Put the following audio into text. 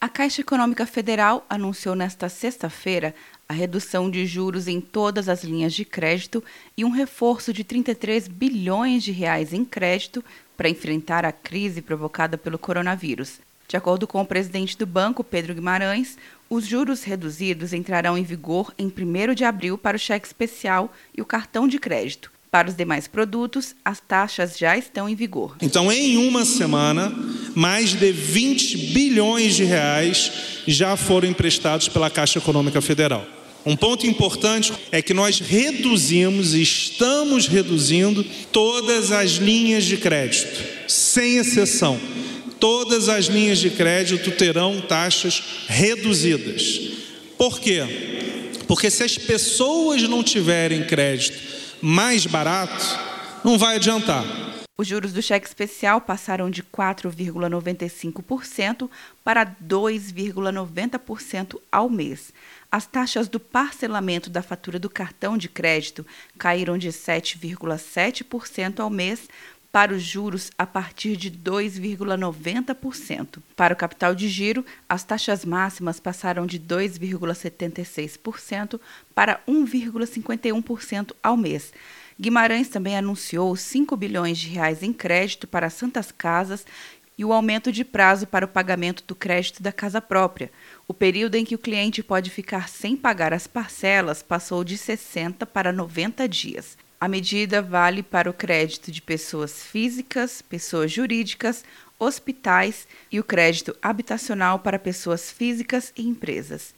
A Caixa Econômica Federal anunciou nesta sexta-feira a redução de juros em todas as linhas de crédito e um reforço de 33 bilhões de reais em crédito para enfrentar a crise provocada pelo coronavírus. De acordo com o presidente do banco, Pedro Guimarães, os juros reduzidos entrarão em vigor em 1 de abril para o cheque especial e o cartão de crédito. Para os demais produtos, as taxas já estão em vigor. Então, em uma semana, mais de 20 bilhões de reais já foram emprestados pela Caixa Econômica Federal. Um ponto importante é que nós reduzimos, estamos reduzindo todas as linhas de crédito, sem exceção. Todas as linhas de crédito terão taxas reduzidas. Por quê? Porque se as pessoas não tiverem crédito mais barato, não vai adiantar. Os juros do cheque especial passaram de 4,95% para 2,90% ao mês. As taxas do parcelamento da fatura do cartão de crédito caíram de 7,7% ao mês para os juros a partir de 2,90%. Para o capital de giro, as taxas máximas passaram de 2,76% para 1,51% ao mês. Guimarães também anunciou 5 bilhões de reais em crédito para santas casas e o aumento de prazo para o pagamento do crédito da casa própria. O período em que o cliente pode ficar sem pagar as parcelas passou de 60 para 90 dias. A medida vale para o crédito de pessoas físicas, pessoas jurídicas, hospitais e o crédito habitacional para pessoas físicas e empresas.